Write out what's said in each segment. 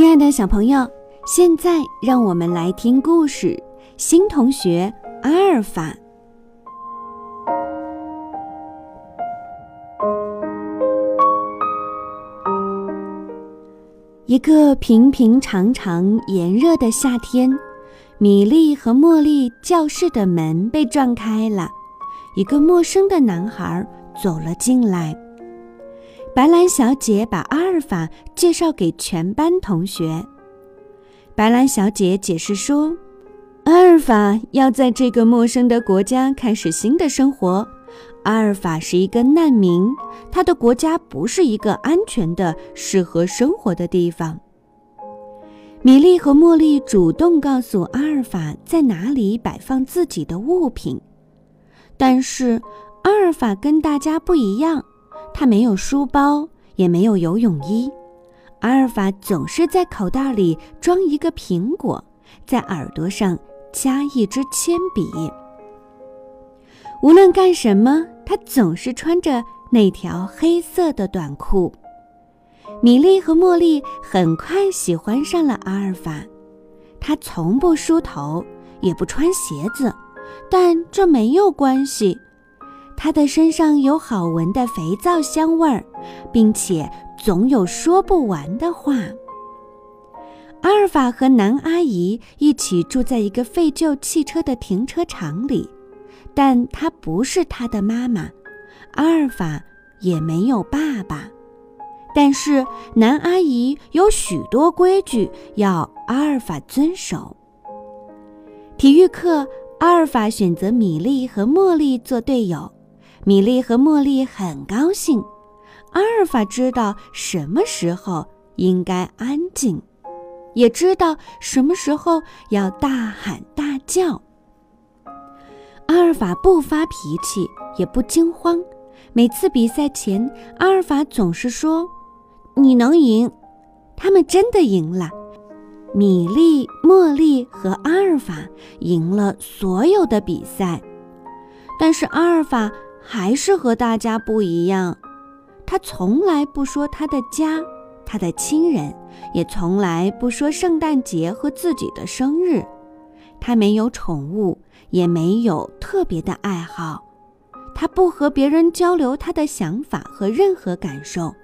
亲爱的小朋友，现在让我们来听故事。新同学阿尔法。一个平平常常、炎热的夏天，米莉和茉莉教室的门被撞开了，一个陌生的男孩走了进来。白兰小姐把阿尔法介绍给全班同学。白兰小姐解释说：“阿尔法要在这个陌生的国家开始新的生活。阿尔法是一个难民，他的国家不是一个安全的、适合生活的地方。”米莉和茉莉主动告诉阿尔法在哪里摆放自己的物品，但是阿尔法跟大家不一样。他没有书包，也没有游泳衣。阿尔法总是在口袋里装一个苹果，在耳朵上加一支铅笔。无论干什么，他总是穿着那条黑色的短裤。米莉和茉莉很快喜欢上了阿尔法。他从不梳头，也不穿鞋子，但这没有关系。他的身上有好闻的肥皂香味儿，并且总有说不完的话。阿尔法和南阿姨一起住在一个废旧汽车的停车场里，但她不是他的妈妈。阿尔法也没有爸爸，但是南阿姨有许多规矩要阿尔法遵守。体育课，阿尔法选择米莉和茉莉做队友。米莉和茉莉很高兴。阿尔法知道什么时候应该安静，也知道什么时候要大喊大叫。阿尔法不发脾气，也不惊慌。每次比赛前，阿尔法总是说：“你能赢。”他们真的赢了。米莉、茉莉和阿尔法赢了所有的比赛，但是阿尔法。还是和大家不一样，他从来不说他的家，他的亲人，也从来不说圣诞节和自己的生日。他没有宠物，也没有特别的爱好。他不和别人交流他的想法和任何感受。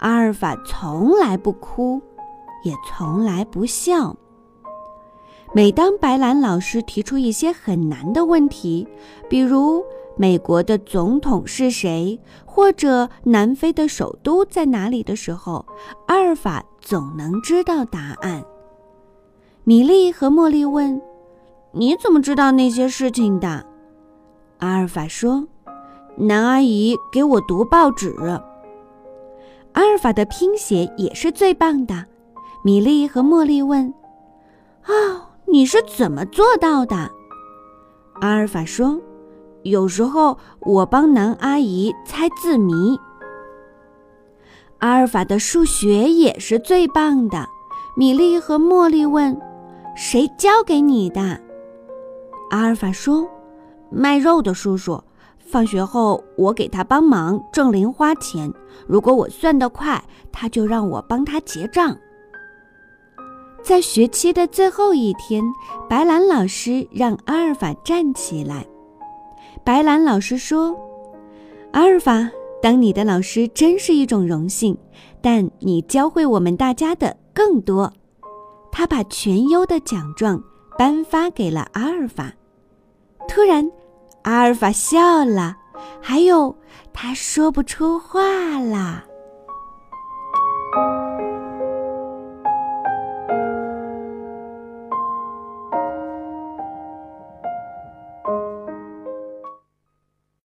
阿尔法从来不哭，也从来不笑。每当白兰老师提出一些很难的问题，比如，美国的总统是谁？或者南非的首都在哪里的时候，阿尔法总能知道答案。米莉和茉莉问：“你怎么知道那些事情的？”阿尔法说：“南阿姨给我读报纸。”阿尔法的拼写也是最棒的。米莉和茉莉问：“哦，你是怎么做到的？”阿尔法说。有时候我帮南阿姨猜字谜。阿尔法的数学也是最棒的。米莉和茉莉问：“谁教给你的？”阿尔法说：“卖肉的叔叔，放学后我给他帮忙挣零花钱。如果我算得快，他就让我帮他结账。”在学期的最后一天，白兰老师让阿尔法站起来。白兰老师说：“阿尔法，当你的老师真是一种荣幸，但你教会我们大家的更多。”他把全优的奖状颁发给了阿尔法。突然，阿尔法笑了，还有他说不出话了。